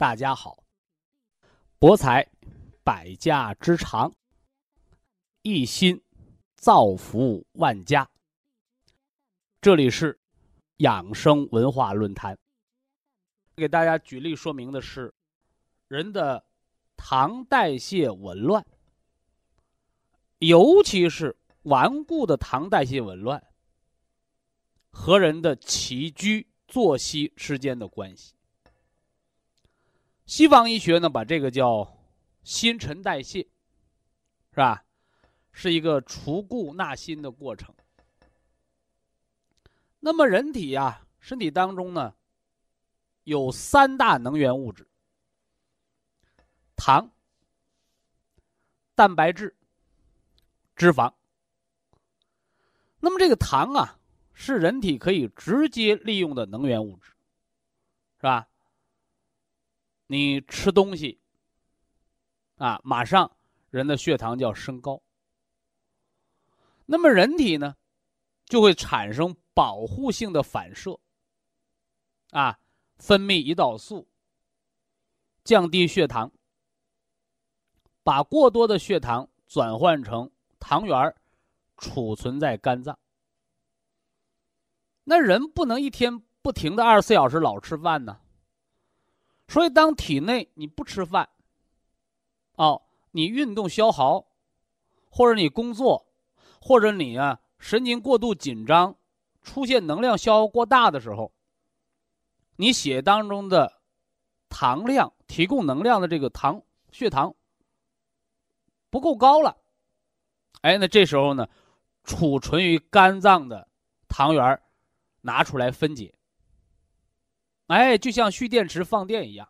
大家好，博采百家之长，一心造福万家。这里是养生文化论坛。给大家举例说明的是，人的糖代谢紊乱，尤其是顽固的糖代谢紊乱，和人的起居作息之间的关系。西方医学呢，把这个叫新陈代谢，是吧？是一个除故纳新的过程。那么人体呀，身体当中呢，有三大能源物质：糖、蛋白质、脂肪。那么这个糖啊，是人体可以直接利用的能源物质，是吧？你吃东西，啊，马上人的血糖就要升高。那么人体呢，就会产生保护性的反射，啊，分泌胰岛素，降低血糖，把过多的血糖转换成糖原储存在肝脏。那人不能一天不停的二十四小时老吃饭呢。所以，当体内你不吃饭，哦，你运动消耗，或者你工作，或者你啊神经过度紧张，出现能量消耗过大的时候，你血当中的糖量提供能量的这个糖血糖不够高了，哎，那这时候呢，储存于肝脏的糖原拿出来分解。哎，就像蓄电池放电一样，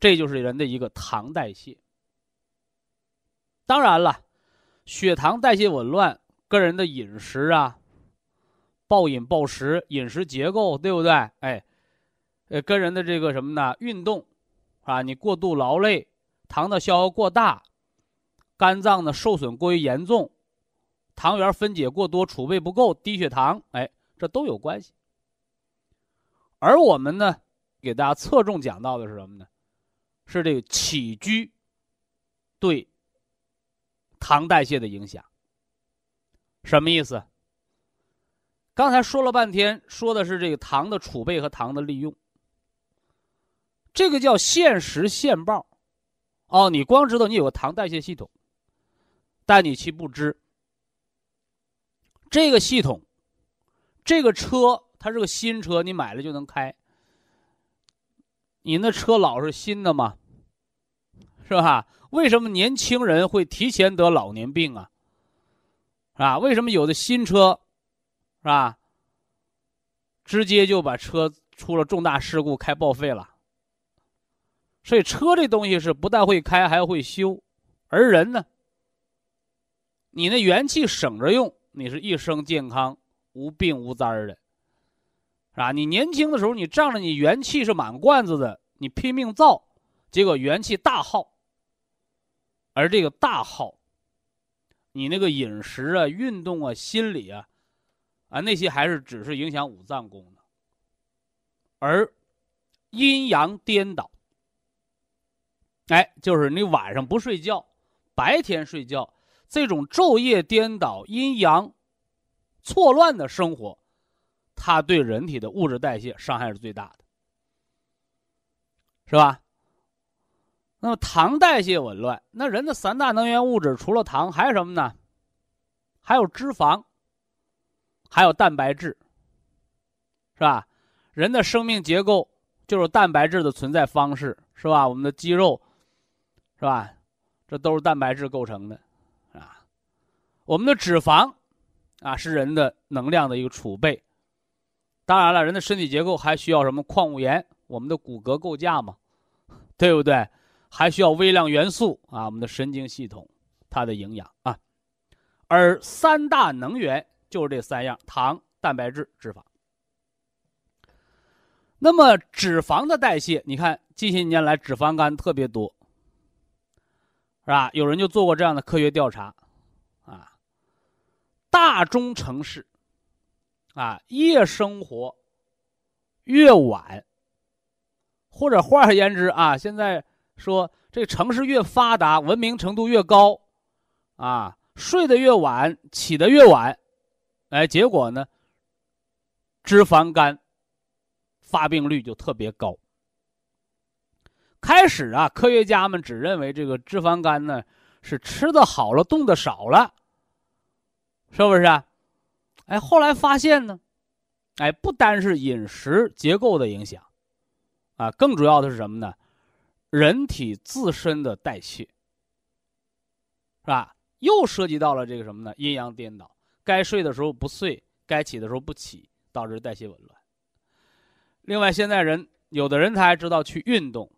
这就是人的一个糖代谢。当然了，血糖代谢紊乱，跟人的饮食啊，暴饮暴食、饮食结构，对不对？哎，呃，跟人的这个什么呢？运动，啊，你过度劳累，糖的消耗过大，肝脏的受损过于严重，糖原分解过多，储备不够，低血糖，哎，这都有关系。而我们呢，给大家侧重讲到的是什么呢？是这个起居对糖代谢的影响。什么意思？刚才说了半天，说的是这个糖的储备和糖的利用。这个叫现时现报。哦，你光知道你有个糖代谢系统，但你其不知这个系统，这个车。它是个新车，你买了就能开。你那车老是新的吗？是吧？为什么年轻人会提前得老年病啊？是吧？为什么有的新车，是吧？直接就把车出了重大事故，开报废了。所以车这东西是不但会开，还会修。而人呢，你那元气省着用，你是一生健康、无病无灾的。啊，你年轻的时候，你仗着你元气是满罐子的，你拼命造，结果元气大耗。而这个大耗，你那个饮食啊、运动啊、心理啊，啊那些还是只是影响五脏功能。而阴阳颠倒，哎，就是你晚上不睡觉，白天睡觉，这种昼夜颠倒、阴阳错乱的生活。它对人体的物质代谢伤害是最大的，是吧？那么糖代谢紊乱，那人的三大能源物质除了糖还有什么呢？还有脂肪，还有蛋白质，是吧？人的生命结构就是蛋白质的存在方式，是吧？我们的肌肉，是吧？这都是蛋白质构成的，啊，我们的脂肪，啊，是人的能量的一个储备。当然了，人的身体结构还需要什么矿物盐？我们的骨骼构架嘛，对不对？还需要微量元素啊，我们的神经系统它的营养啊。而三大能源就是这三样：糖、蛋白质、脂肪。那么脂肪的代谢，你看近些年来脂肪肝特别多，是吧？有人就做过这样的科学调查，啊，大中城市。啊，夜生活越晚，或者换而言之啊，现在说这城市越发达，文明程度越高，啊，睡得越晚，起得越晚，哎，结果呢，脂肪肝发病率就特别高。开始啊，科学家们只认为这个脂肪肝呢是吃的好了，动的少了，是不是啊？哎，后来发现呢，哎，不单是饮食结构的影响，啊，更主要的是什么呢？人体自身的代谢，是吧？又涉及到了这个什么呢？阴阳颠倒，该睡的时候不睡，该起的时候不起，导致代谢紊乱。另外，现在人有的人他还知道去运动，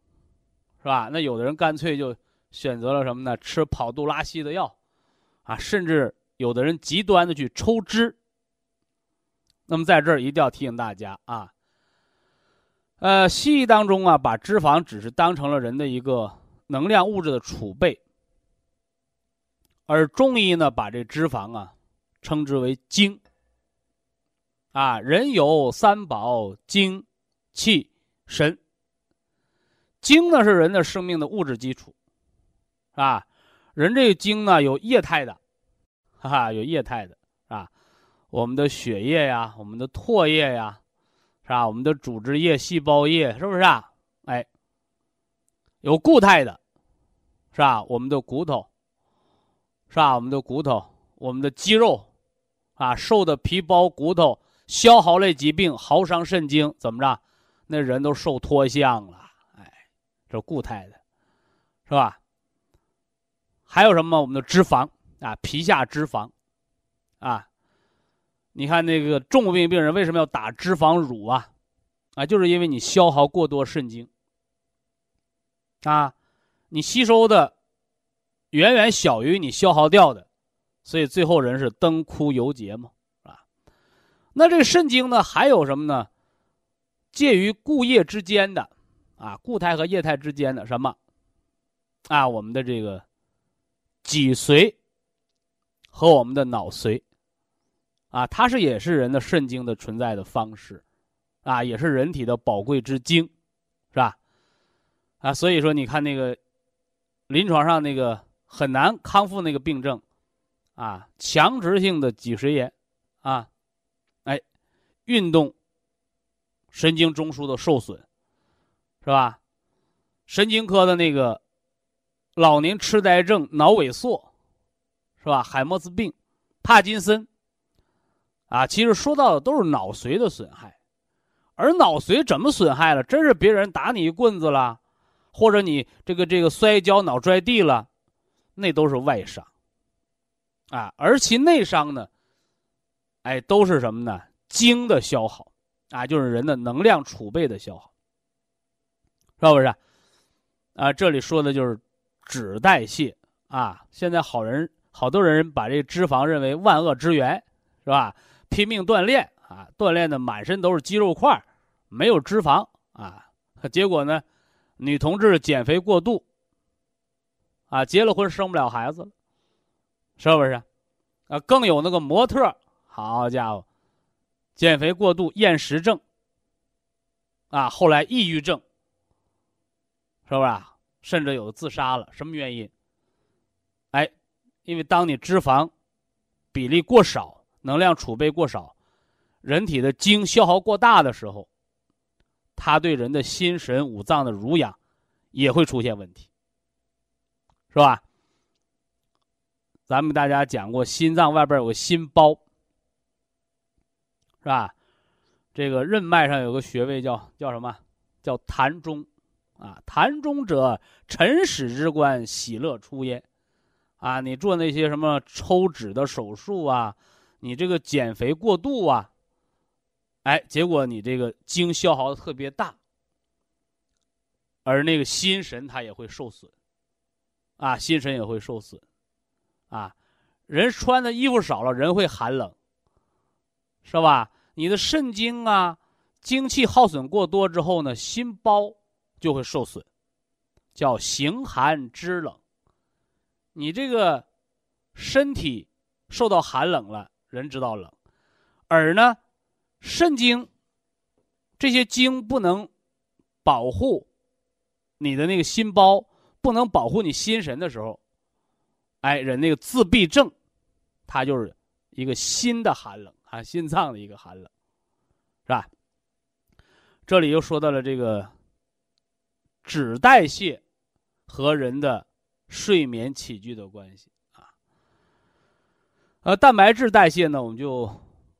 是吧？那有的人干脆就选择了什么呢？吃跑肚拉稀的药，啊，甚至有的人极端的去抽脂。那么在这儿一定要提醒大家啊，呃，西医当中啊，把脂肪只是当成了人的一个能量物质的储备，而中医呢，把这脂肪啊称之为精。啊，人有三宝：精、气、神。精呢是人的生命的物质基础，啊，人这个精呢有液态的，哈哈，有液态的。我们的血液呀，我们的唾液呀，是吧？我们的组织液、细胞液，是不是啊？哎，有固态的，是吧？我们的骨头，是吧？我们的骨头，我们的肌肉，啊，瘦的皮包骨头，消耗类疾病，耗伤肾精，怎么着？那人都瘦脱相了，哎，这固态的，是吧？还有什么？我们的脂肪啊，皮下脂肪，啊。你看那个重病病人为什么要打脂肪乳啊？啊，就是因为你消耗过多肾精，啊，你吸收的远远小于你消耗掉的，所以最后人是灯枯油竭嘛，啊，那这个肾精呢，还有什么呢？介于固液之间的，啊，固态和液态之间的什么？啊，我们的这个脊髓和我们的脑髓。啊，它是也是人的肾精的存在的方式，啊，也是人体的宝贵之精，是吧？啊，所以说你看那个临床上那个很难康复那个病症，啊，强直性的脊髓炎，啊，哎，运动神经中枢的受损，是吧？神经科的那个老年痴呆症、脑萎缩，是吧？海默斯病、帕金森。啊，其实说到的都是脑髓的损害，而脑髓怎么损害了？真是别人打你一棍子了，或者你这个这个摔跤脑拽地了，那都是外伤。啊，而其内伤呢，哎，都是什么呢？精的消耗，啊，就是人的能量储备的消耗，是不是？啊，这里说的就是脂代谢啊。现在好人好多人把这脂肪认为万恶之源，是吧？拼命锻炼啊，锻炼的满身都是肌肉块，没有脂肪啊。结果呢，女同志减肥过度，啊，结了婚生不了孩子了，是不是？啊，更有那个模特，好家伙，减肥过度厌食症，啊，后来抑郁症，是不是？甚至有的自杀了，什么原因？哎，因为当你脂肪比例过少。能量储备过少，人体的精消耗过大的时候，它对人的心神五脏的濡养也会出现问题，是吧？咱们大家讲过，心脏外边有个心包，是吧？这个任脉上有个穴位叫叫什么？叫膻中，啊，膻中者，辰始之官，喜乐出焉。啊，你做那些什么抽脂的手术啊，你这个减肥过度啊，哎，结果你这个精消耗的特别大，而那个心神它也会受损，啊，心神也会受损，啊，人穿的衣服少了，人会寒冷，是吧？你的肾精啊，精气耗损过多之后呢，心包就会受损，叫形寒肢冷。你这个身体受到寒冷了，人知道冷，而呢，肾精这些精不能保护你的那个心包，不能保护你心神的时候，哎，人那个自闭症，它就是一个心的寒冷啊，心脏的一个寒冷，是吧？这里又说到了这个脂代谢和人的。睡眠起居的关系，呃，蛋白质代谢呢，我们就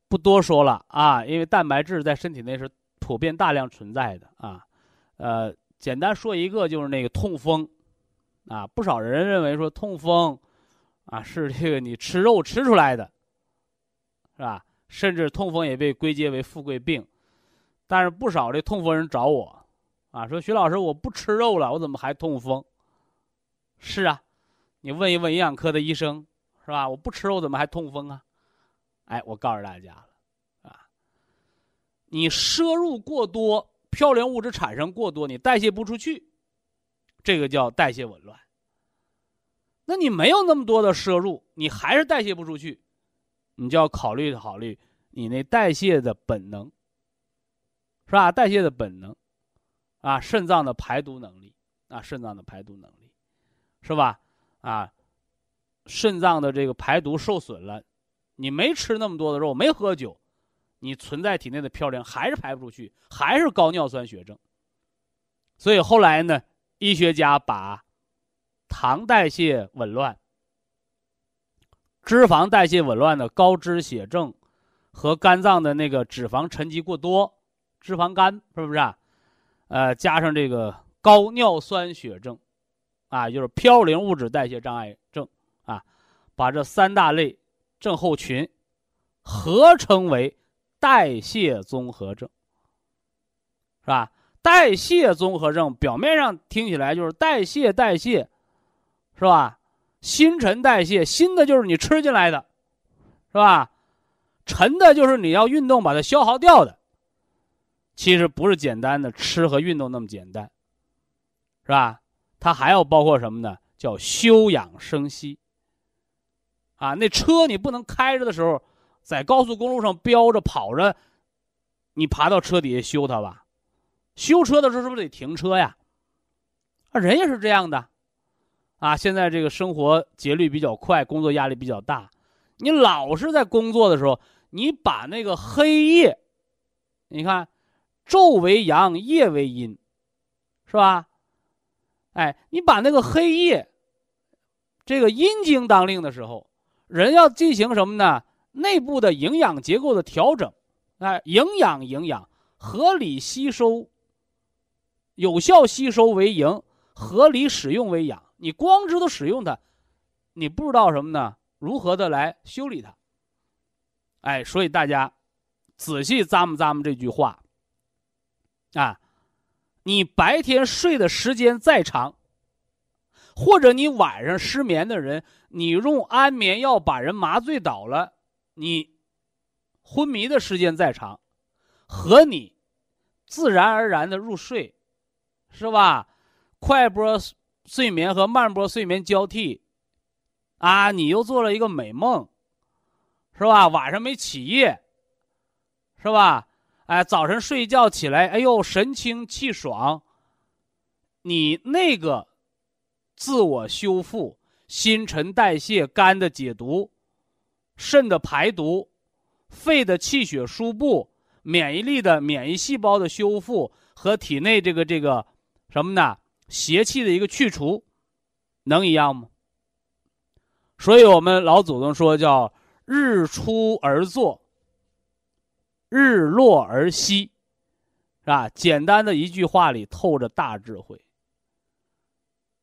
不多说了啊，因为蛋白质在身体内是普遍大量存在的啊，呃，简单说一个就是那个痛风啊，不少人认为说痛风啊是这个你吃肉吃出来的，是吧？甚至痛风也被归结为富贵病，但是不少的痛风人找我啊，说徐老师我不吃肉了，我怎么还痛风？是啊，你问一问营养科的医生，是吧？我不吃肉怎么还痛风啊？哎，我告诉大家了，啊，你摄入过多，嘌呤物质产生过多，你代谢不出去，这个叫代谢紊乱。那你没有那么多的摄入，你还是代谢不出去，你就要考虑考虑你那代谢的本能，是吧？代谢的本能，啊，肾脏的排毒能力，啊，肾脏的排毒能力。是吧？啊，肾脏的这个排毒受损了，你没吃那么多的肉，没喝酒，你存在体内的嘌呤还是排不出去，还是高尿酸血症。所以后来呢，医学家把糖代谢紊乱、脂肪代谢紊乱的高脂血症和肝脏的那个脂肪沉积过多、脂肪肝，是不是啊？呃，加上这个高尿酸血症。啊，就是嘌呤物质代谢障碍，把这三大类症候群合称为代谢综合症，是吧？代谢综合症表面上听起来就是代谢代谢，是吧？新陈代谢，新的就是你吃进来的，是吧？沉的就是你要运动把它消耗掉的。其实不是简单的吃和运动那么简单，是吧？它还要包括什么呢？叫休养生息。啊，那车你不能开着的时候，在高速公路上飙着跑着，你爬到车底下修它吧？修车的时候是不是得停车呀？啊，人也是这样的。啊，现在这个生活节律比较快，工作压力比较大，你老是在工作的时候，你把那个黑夜，你看，昼为阳，夜为阴，是吧？哎，你把那个黑夜，这个阴经当令的时候，人要进行什么呢？内部的营养结构的调整，哎，营养营养，合理吸收，有效吸收为营，合理使用为养。你光知道使用它，你不知道什么呢？如何的来修理它？哎，所以大家仔细咂摸咂摸这句话，啊。你白天睡的时间再长，或者你晚上失眠的人，你用安眠药把人麻醉倒了，你昏迷的时间再长，和你自然而然的入睡，是吧？快波睡眠和慢波睡眠交替，啊，你又做了一个美梦，是吧？晚上没起夜，是吧？哎，早晨睡觉起来，哎呦，神清气爽。你那个自我修复、新陈代谢、肝的解毒、肾的排毒、肺的气血输布、免疫力的免疫细胞的修复和体内这个这个什么呢？邪气的一个去除，能一样吗？所以我们老祖宗说叫“日出而作，日落而息”，是吧？简单的一句话里透着大智慧，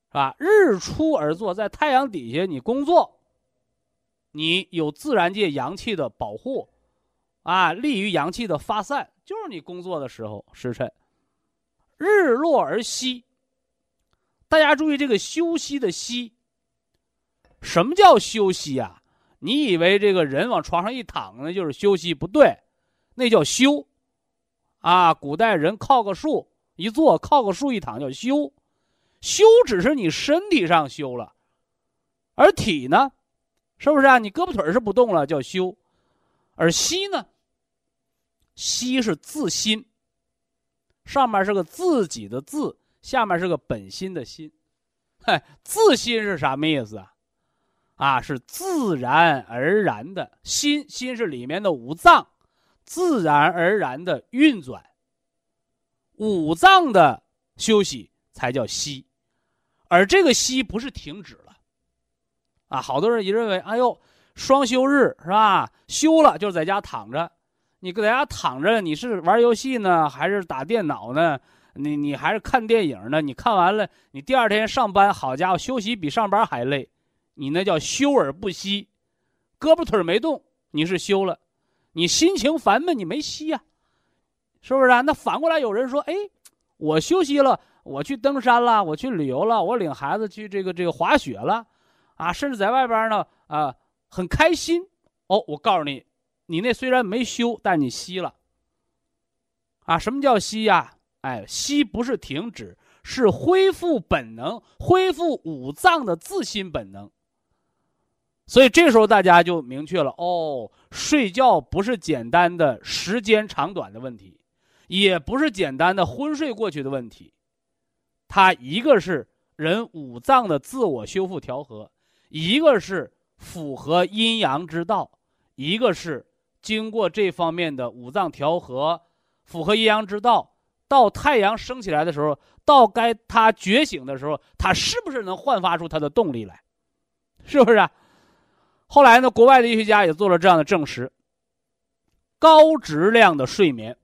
是吧？日出而作，在太阳底下你工作，你有自然界阳气的保护，啊，利于阳气的发散，就是你工作的时候时辰。日落而息，大家注意这个休息的“息”。什么叫休息呀？你以为这个人往床上一躺那就是休息？不对，那叫休。啊，古代人靠个树一坐，靠个树一躺叫休。休只是你身体上休了，而体呢，是不是啊？你胳膊腿是不动了，叫休。而息呢？息是自心，上面是个自己的自，下面是个本心的心。嗨，自心是什么意思啊？啊，是自然而然的心，心是里面的五脏，自然而然的运转。五脏的休息才叫息，而这个息不是停止了。啊，好多人也认为，哎呦，双休日是吧？休了就是在家躺着，你搁在家躺着，你是玩游戏呢，还是打电脑呢？你你还是看电影呢？你看完了，你第二天上班，好家伙，休息比上班还累。你那叫休而不息，胳膊腿没动，你是休了；你心情烦闷，你没息呀，是不是啊？那反过来有人说：“哎，我休息了，我去登山了，我去旅游了，我领孩子去这个这个滑雪了，啊，甚至在外边呢，啊，很开心。”哦，我告诉你，你那虽然没休，但你息了。啊，什么叫息呀？哎，息不是停止，是恢复本能，恢复五脏的自心本能。所以这时候大家就明确了哦，睡觉不是简单的时间长短的问题，也不是简单的昏睡过去的问题，它一个是人五脏的自我修复调和，一个是符合阴阳之道，一个是经过这方面的五脏调和，符合阴阳之道，到太阳升起来的时候，到该它觉醒的时候，它是不是能焕发出它的动力来？是不是啊？后来呢，国外的医学家也做了这样的证实：高质量的睡眠，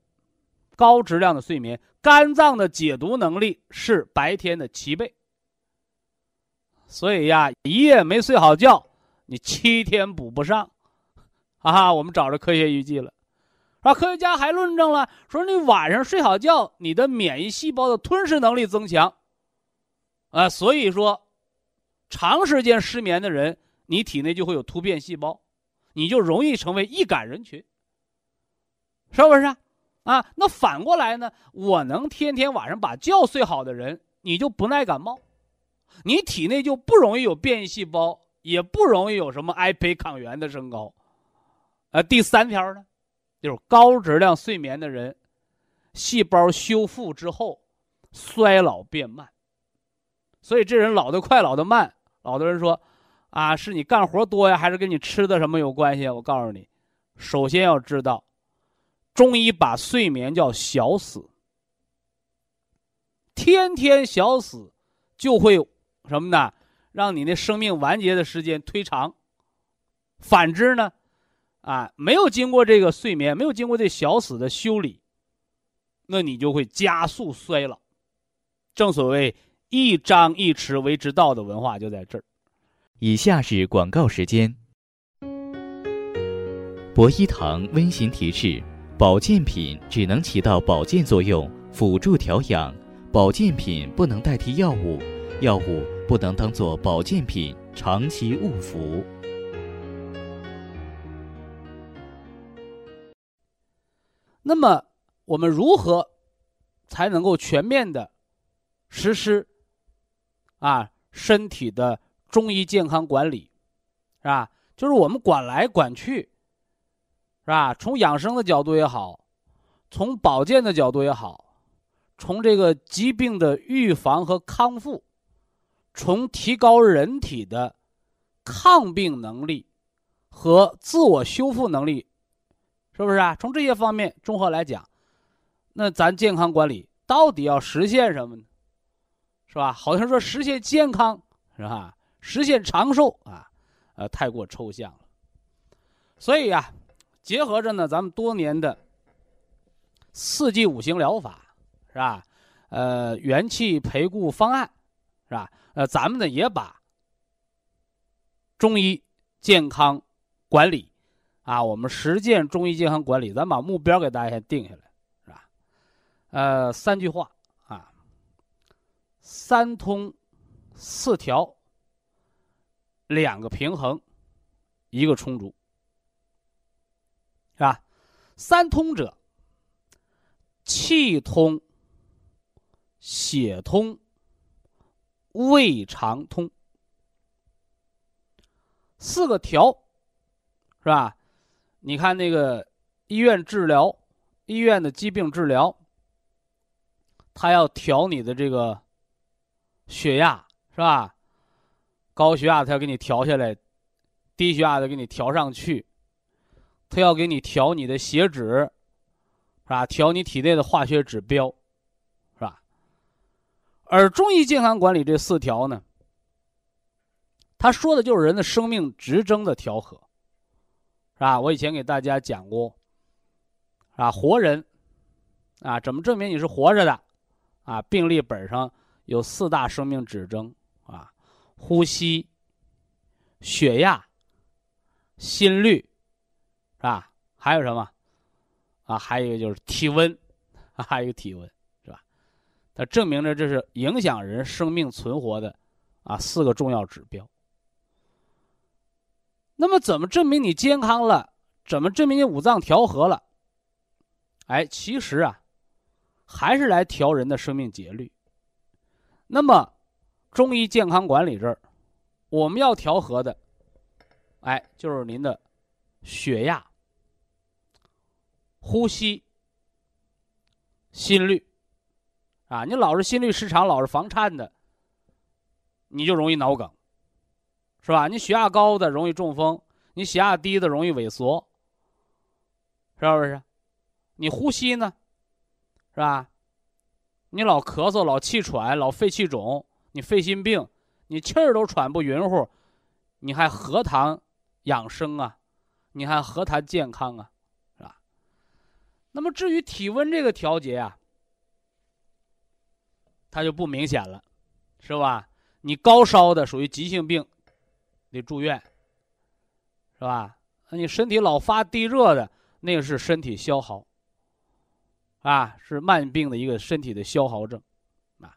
高质量的睡眠，肝脏的解毒能力是白天的七倍。所以呀，一夜没睡好觉，你七天补不上。啊，我们找着科学依据了。啊，科学家还论证了，说你晚上睡好觉，你的免疫细胞的吞噬能力增强。啊，所以说，长时间失眠的人。你体内就会有突变细胞，你就容易成为易感人群，是不是啊？啊，那反过来呢？我能天天晚上把觉睡好的人，你就不耐感冒，你体内就不容易有变异细胞，也不容易有什么癌胚抗原的升高。呃，第三条呢，就是高质量睡眠的人，细胞修复之后，衰老变慢。所以这人老得快，老得慢。老多人说。啊，是你干活多呀，还是跟你吃的什么有关系？我告诉你，首先要知道，中医把睡眠叫小死，天天小死，就会什么呢？让你的生命完结的时间推长。反之呢，啊，没有经过这个睡眠，没有经过这小死的修理，那你就会加速衰老。正所谓一张一弛为之道的文化就在这儿。以下是广告时间。博一堂温馨提示：保健品只能起到保健作用，辅助调养；保健品不能代替药物，药物不能当做保健品长期误服。那么，我们如何才能够全面的实施啊身体的？中医健康管理，是吧？就是我们管来管去，是吧？从养生的角度也好，从保健的角度也好，从这个疾病的预防和康复，从提高人体的抗病能力和自我修复能力，是不是啊？从这些方面综合来讲，那咱健康管理到底要实现什么呢？是吧？好像说实现健康。是吧？实现长寿啊，呃，太过抽象了。所以呀，结合着呢，咱们多年的四季五行疗法，是吧？呃，元气培固方案，是吧？呃，咱们呢也把中医健康管理啊，我们实践中医健康管理，咱把目标给大家先定下来，是吧？呃，三句话啊，三通四调，两个平衡，一个充足，三通者，气通。血通，胃肠通，四个调，是吧？你看那个医院治疗，医院的疾病治疗，他要调你的这个血压，是吧？高血压他要给你调下来，低血压的给你调上去，他要给你调你的血脂，是吧？调你体内的化学指标。是吧而中医健康管理这四条呢，他说的就是人的生命直征的调和，是吧？我以前给大家讲过，啊，活人，啊，怎么证明你是活着的？啊，病历本上有四大生命指征，啊，呼吸、血压、心率，啊？还有什么？啊，还有一个就是体温，还有一个体温。它证明着这是影响人生命存活的，啊，四个重要指标。那么，怎么证明你健康了？怎么证明你五脏调和了？哎，其实啊，还是来调人的生命节律。那么，中医健康管理这儿，我们要调和的，哎，就是您的血压、呼吸、心率。啊，你老是心律失常，老是房颤的，你就容易脑梗，是吧？你血压高的容易中风，你血压低的容易萎缩，是不是？你呼吸呢，是吧？你老咳嗽、老气喘、老肺气肿，你肺心病，你气儿都喘不匀乎，你还何谈养生啊？你还何谈健康啊？那么至于体温这个调节啊。它就不明显了，是吧？你高烧的属于急性病，得住院，是吧？那你身体老发低热的，那个是身体消耗，啊，是慢病的一个身体的消耗症，啊，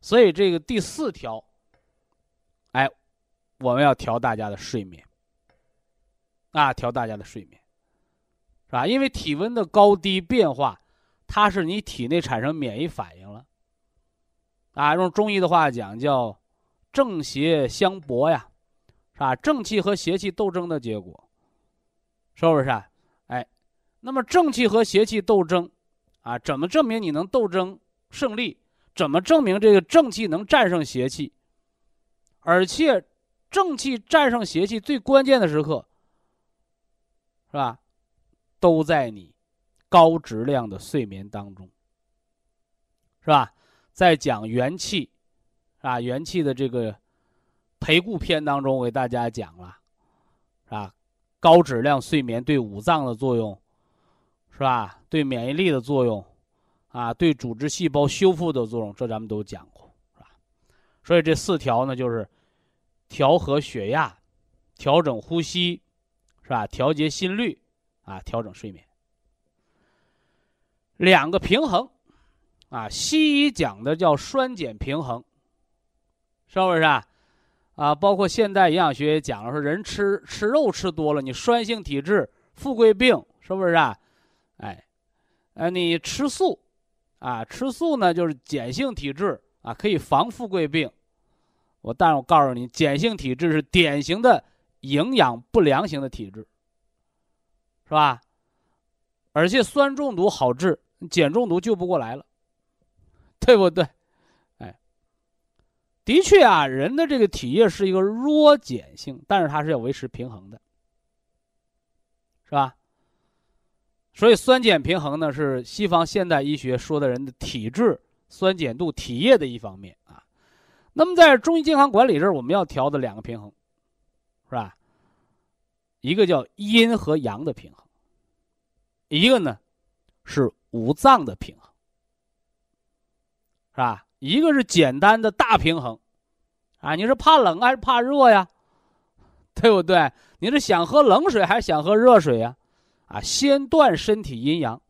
所以这个第四条，哎，我们要调大家的睡眠，啊，调大家的睡眠，是吧？因为体温的高低变化，它是你体内产生免疫反应了。啊，用中医的话讲叫正邪相搏呀，是吧？正气和邪气斗争的结果，是不是？哎，那么正气和邪气斗争，啊，怎么证明你能斗争胜利？怎么证明这个正气能战胜邪气？而且，正气战胜邪气最关键的时刻，是吧？都在你高质量的睡眠当中，是吧？在讲元气，啊，元气的这个培固篇当中，我给大家讲了，是吧？高质量睡眠对五脏的作用，是吧？对免疫力的作用，啊，对组织细胞修复的作用，这咱们都讲过，是吧？所以这四条呢，就是调和血压，调整呼吸，是吧？调节心率，啊，调整睡眠，两个平衡。啊，西医讲的叫酸碱平衡，是不是啊？啊，包括现代营养学也讲了，说人吃吃肉吃多了，你酸性体质、富贵病，是不是啊？哎，呃，你吃素，啊，吃素呢就是碱性体质啊，可以防富贵病。我但是我告诉你，碱性体质是典型的营养不良型的体质，是吧？而且酸中毒好治，碱中毒救不过来了。对不对？哎，的确啊，人的这个体液是一个弱碱性，但是它是要维持平衡的，是吧？所以酸碱平衡呢，是西方现代医学说的人的体质酸碱度、体液的一方面啊。那么在中医健康管理这儿，我们要调的两个平衡，是吧？一个叫阴和阳的平衡，一个呢是五脏的平衡，是吧？一个是简单的大平衡，啊，你是怕冷还是怕热呀？对不对？你是想喝冷水还是想喝热水呀？啊，先断身体阴阳，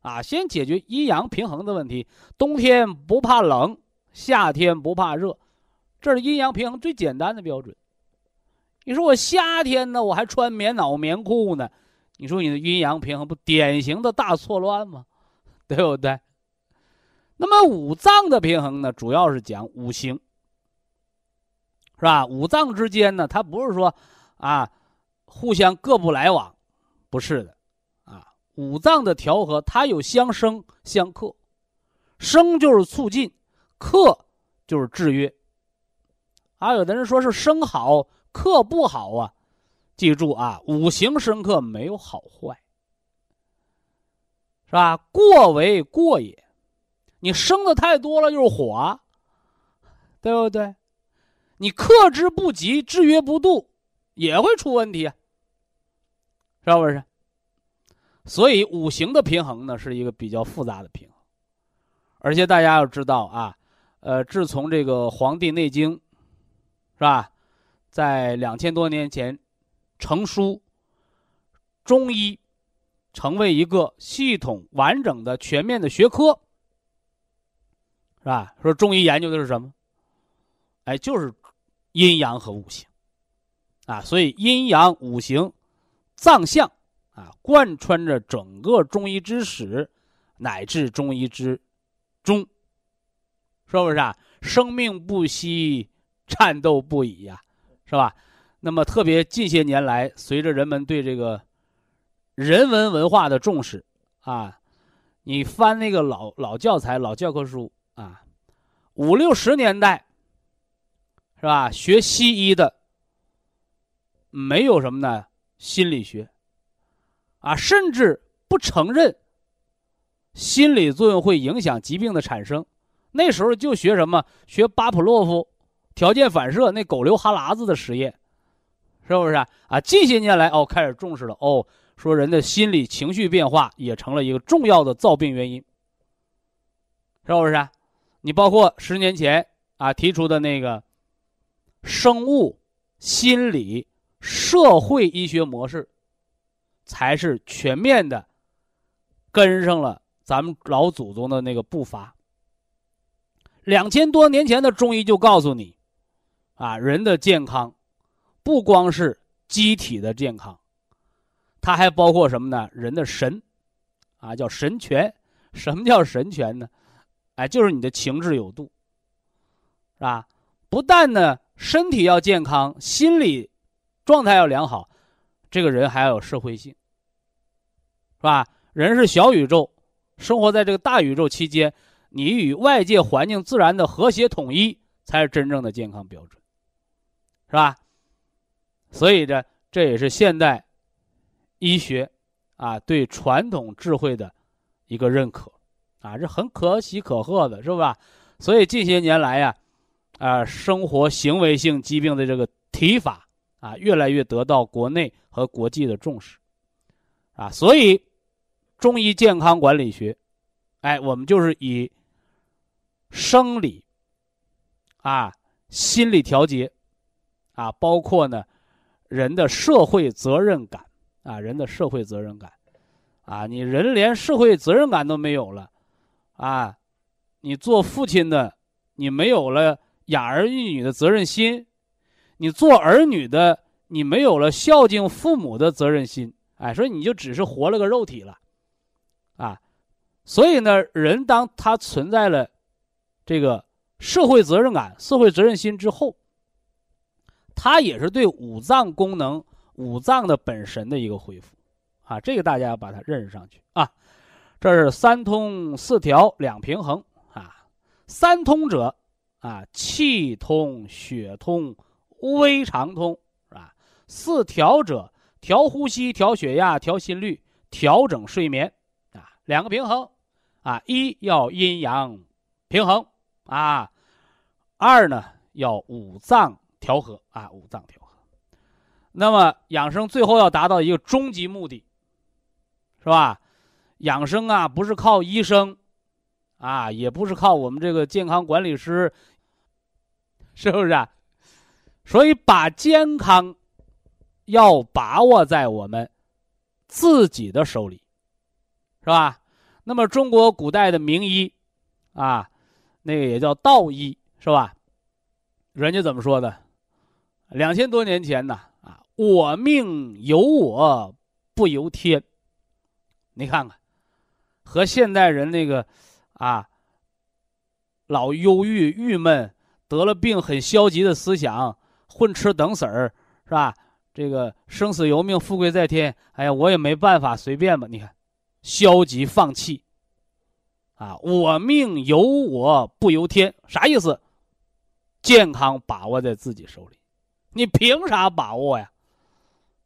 啊，先解决阴阳平衡的问题。冬天不怕冷，夏天不怕热，这是阴阳平衡最简单的标准。你说我夏天呢，我还穿棉袄棉裤呢，你说你的阴阳平衡不典型的大错乱吗？对不对？那么五脏的平衡呢，主要是讲五行，是吧？五脏之间呢，它不是说啊互相各不来往，不是的，啊，五脏的调和，它有相生相克，生就是促进，克就是制约。啊，有的人说是生好。克不好啊，记住啊，五行生克没有好坏，是吧？过为过也，你生的太多了就是火，对不对？你克之不及，制约不度，也会出问题啊，是不是？所以五行的平衡呢，是一个比较复杂的平衡，而且大家要知道啊，呃，自从这个《黄帝内经》，是吧？在两千多年前，成书，中医成为一个系统完整的全面的学科，是吧？说中医研究的是什么？哎，就是阴阳和五行，啊，所以阴阳五行脏象啊，贯穿着整个中医之始，乃至中医之中，是不是啊？生命不息，战斗不已呀！是吧？那么特别近些年来，随着人们对这个人文文化的重视啊，你翻那个老老教材、老教科书啊，五六十年代是吧？学西医的没有什么呢？心理学啊，甚至不承认心理作用会影响疾病的产生。那时候就学什么？学巴甫洛夫。条件反射那狗流哈喇子的实验，是不是啊？啊，近些年来哦，开始重视了哦，说人的心理情绪变化也成了一个重要的造病原因，是不是？你包括十年前啊提出的那个生物、心理、社会医学模式，才是全面的跟上了咱们老祖宗的那个步伐。两千多年前的中医就告诉你。啊，人的健康，不光是机体的健康，它还包括什么呢？人的神，啊，叫神权。什么叫神权呢？哎，就是你的情志有度，是吧？不但呢身体要健康，心理状态要良好，这个人还要有社会性，是吧？人是小宇宙，生活在这个大宇宙期间，你与外界环境自然的和谐统一，才是真正的健康标准。是吧？所以这这也是现代医学啊对传统智慧的一个认可啊，这很可喜可贺的，是吧？所以近些年来呀，啊，生活行为性疾病的这个提法啊，越来越得到国内和国际的重视啊。所以中医健康管理学，哎，我们就是以生理啊、心理调节。啊，包括呢，人的社会责任感啊，人的社会责任感，啊，你人连社会责任感都没有了，啊，你做父亲的，你没有了养儿育女的责任心，你做儿女的，你没有了孝敬父母的责任心，哎，所以你就只是活了个肉体了，啊，所以呢，人当他存在了这个社会责任感、社会责任心之后。它也是对五脏功能、五脏的本神的一个恢复，啊，这个大家要把它认识上去啊。这是三通四调两平衡啊。三通者啊，气通、血通、胃肠通，啊？四调者，调呼吸、调血压、调心率、调整睡眠啊。两个平衡啊，一要阴阳平衡啊，二呢。要五脏调和啊，五脏调和。那么养生最后要达到一个终极目的，是吧？养生啊，不是靠医生，啊，也不是靠我们这个健康管理师，是不是？啊？所以把健康要把握在我们自己的手里，是吧？那么中国古代的名医啊，那个也叫道医，是吧？人家怎么说的？两千多年前呢，啊，我命由我不由天。你看看。和现代人那个，啊，老忧郁、郁闷，得了病很消极的思想，混吃等死儿，是吧？这个生死由命，富贵在天。哎呀，我也没办法，随便吧。你看，消极放弃，啊，我命由我不由天，啥意思？健康把握在自己手里，你凭啥把握呀？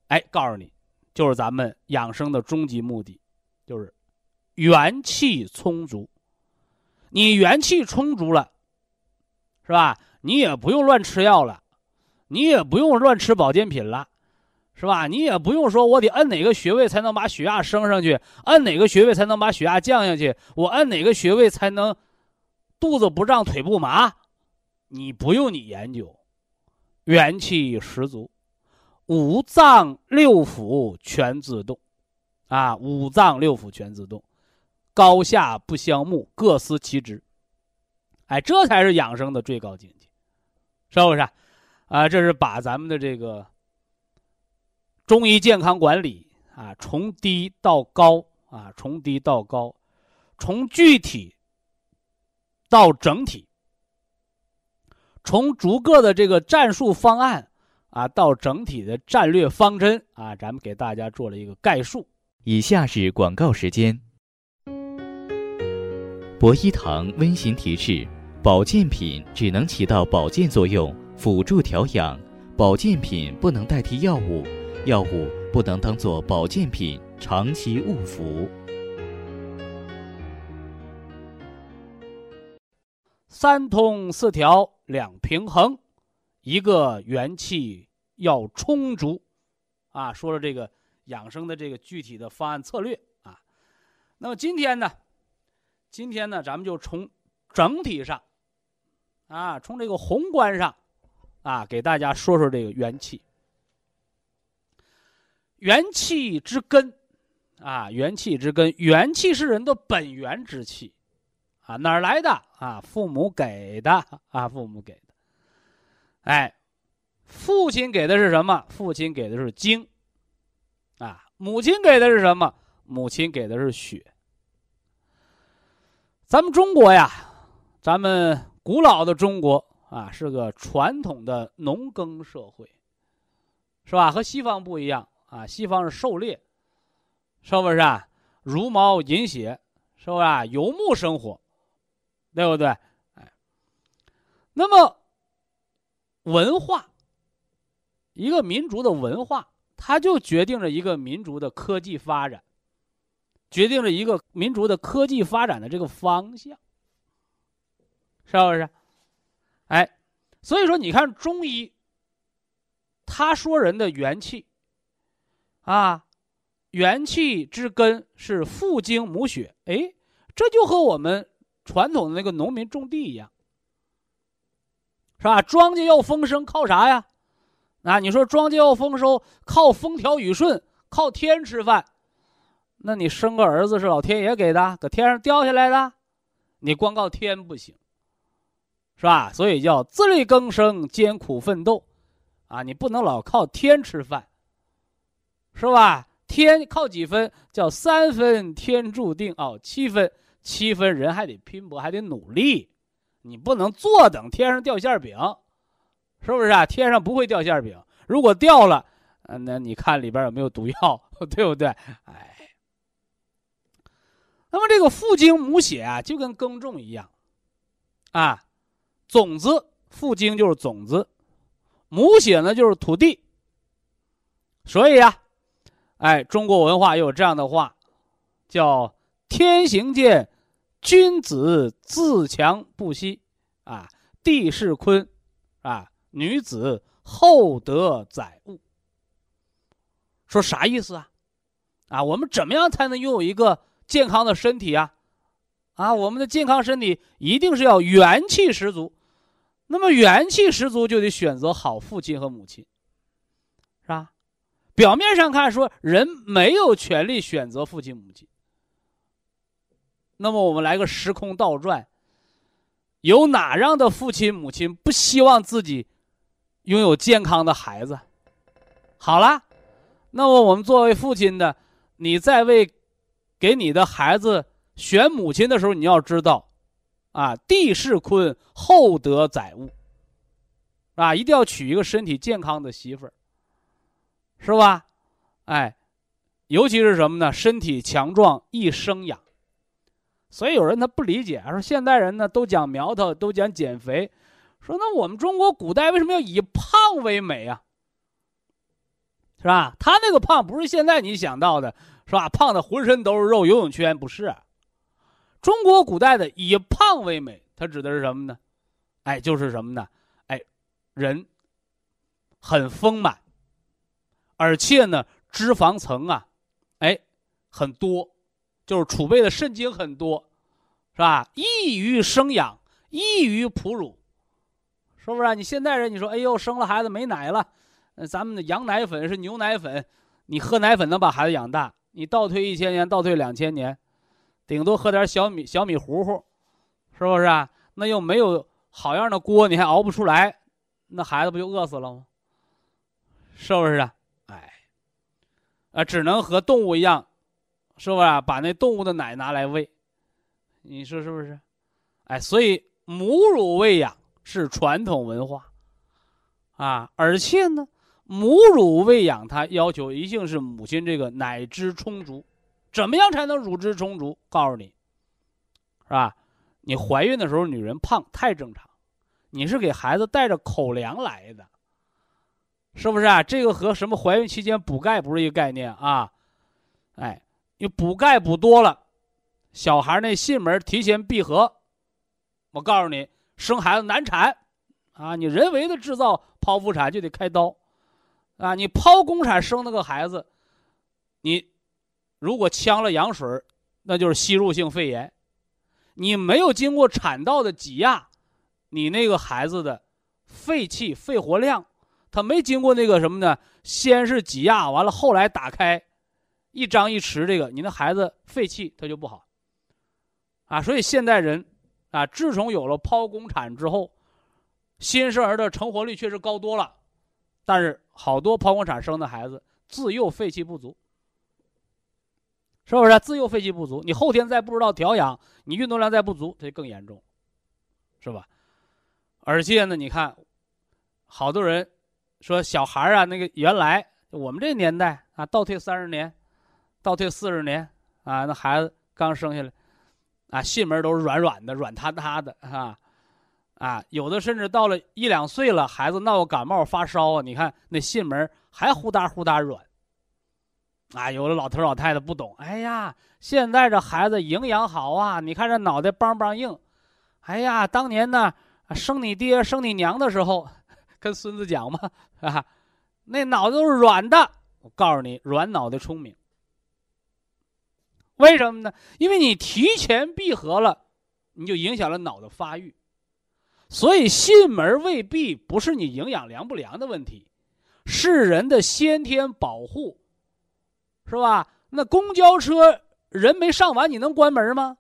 哎，告诉你，就是咱们养生的终极目的，就是。元气充足，你元气充足了，是吧？你也不用乱吃药了，你也不用乱吃保健品了，是吧？你也不用说我得按哪个穴位才能把血压升上去，按哪个穴位才能把血压降下去，我按哪个穴位才能肚子不胀、腿不麻？你不用你研究，元气十足，五脏六腑全自动，啊，五脏六腑全自动。高下不相慕，各司其职。哎，这才是养生的最高境界，是不是？啊，这是把咱们的这个中医健康管理啊，从低到高啊，从低到高，从具体到整体，从逐个的这个战术方案啊，到整体的战略方针啊，咱们给大家做了一个概述。以下是广告时间。博一堂温馨提示：保健品只能起到保健作用，辅助调养；保健品不能代替药物，药物不能当做保健品长期误服。三通四调两平衡，一个元气要充足，啊，说了这个养生的这个具体的方案策略啊。那么今天呢？今天呢，咱们就从整体上，啊，从这个宏观上，啊，给大家说说这个元气。元气之根，啊，元气之根，元气是人的本源之气，啊，哪儿来的？啊，父母给的，啊，父母给的。哎，父亲给的是什么？父亲给的是精，啊，母亲给的是什么？母亲给的是血。咱们中国呀，咱们古老的中国啊，是个传统的农耕社会，是吧？和西方不一样啊，西方是狩猎，是不是啊？茹毛饮血，是不是游牧生活，对不对？哎，那么文化，一个民族的文化，它就决定了一个民族的科技发展。决定了一个民族的科技发展的这个方向，是不是？哎，所以说你看中医，他说人的元气，啊，元气之根是父精母血，哎，这就和我们传统的那个农民种地一样，是吧？庄稼要丰收靠啥呀？啊，你说庄稼要丰收靠风调雨顺，靠天吃饭。那你生个儿子是老天爷给的，搁天上掉下来的，你光靠天不行，是吧？所以叫自力更生、艰苦奋斗，啊，你不能老靠天吃饭，是吧？天靠几分？叫三分天注定哦，七分七分人还得拼搏，还得努力，你不能坐等天上掉馅饼，是不是啊？天上不会掉馅饼，如果掉了，那你看里边有没有毒药，对不对？哎。那么这个父精母血啊，就跟耕种一样，啊，种子父精就是种子，母血呢就是土地。所以呀，哎，中国文化又有这样的话，叫“天行健，君子自强不息”，啊，地势坤，啊，女子厚德载物。说啥意思啊？啊，我们怎么样才能拥有一个健康的身体啊？啊，我们的健康身体一定是要元气十足。那么元气十足就得选择好父亲和母亲，是吧？表面上看说人没有权利选择父亲母亲。那么我们来个时空倒转，有哪样的父亲母亲不希望自己拥有健康的孩子？好了，那么我们作为父亲的，你在为给你的孩子选母亲的时候，你要知道，啊，地势坤，厚德载物，啊，一定要娶一个身体健康的媳妇儿，是吧？哎，尤其是什么呢？身体强壮易生养。所以有人他不理解，说现代人呢都讲苗头，都讲减肥，说那我们中国古代为什么要以胖为美啊？是吧？他那个胖不是现在你想到的，是吧？胖的浑身都是肉，游泳圈不是。中国古代的以胖为美，它指的是什么呢？哎，就是什么呢？哎，人很丰满，而且呢脂肪层啊，哎很多。就是储备的肾精很多，是吧？易于生养，易于哺乳，是不是？你现代人，你说，哎呦，生了孩子没奶了，咱们的羊奶粉是牛奶粉，你喝奶粉能把孩子养大？你倒退一千年，倒退两千年，顶多喝点小米小米糊糊，是不是啊？那又没有好样的锅，你还熬不出来，那孩子不就饿死了吗？是不是啊？哎，啊，只能和动物一样。是不是把那动物的奶拿来喂？你说是不是？哎，所以母乳喂养是传统文化啊，而且呢，母乳喂养它要求一定是母亲这个奶汁充足。怎么样才能乳汁充足？告诉你，是吧？你怀孕的时候女人胖太正常，你是给孩子带着口粮来的，是不是啊？这个和什么怀孕期间补钙不是一个概念啊？哎。你补钙补多了，小孩那囟门提前闭合，我告诉你，生孩子难产，啊，你人为的制造剖腹产就得开刀，啊，你剖宫产生那个孩子，你如果呛了羊水，那就是吸入性肺炎，你没有经过产道的挤压，你那个孩子的肺气肺活量，他没经过那个什么呢？先是挤压，完了后来打开。一张一弛，这个你的孩子肺气他就不好，啊，所以现代人，啊，自从有了剖宫产之后，新生儿的成活率确实高多了，但是好多剖宫产生的孩子自幼肺气不足，是不是？自幼肺气不足，你后天再不知道调养，你运动量再不足，它就更严重，是吧？而且呢，你看，好多人说小孩啊，那个原来我们这年代啊，倒退三十年。倒退四十年，啊，那孩子刚生下来，啊，囟门都是软软的、软塌塌的，啊，啊，有的甚至到了一两岁了，孩子闹个感冒发烧啊，你看那囟门还呼哒呼哒软，啊，有的老头老太太不懂，哎呀，现在这孩子营养好啊，你看这脑袋梆梆硬，哎呀，当年呢生你爹生你娘的时候，跟孙子讲嘛，啊，那脑子都是软的，我告诉你，软脑袋聪明。为什么呢？因为你提前闭合了，你就影响了脑的发育，所以囟门未闭不是你营养良不良的问题，是人的先天保护，是吧？那公交车人没上完，你能关门吗？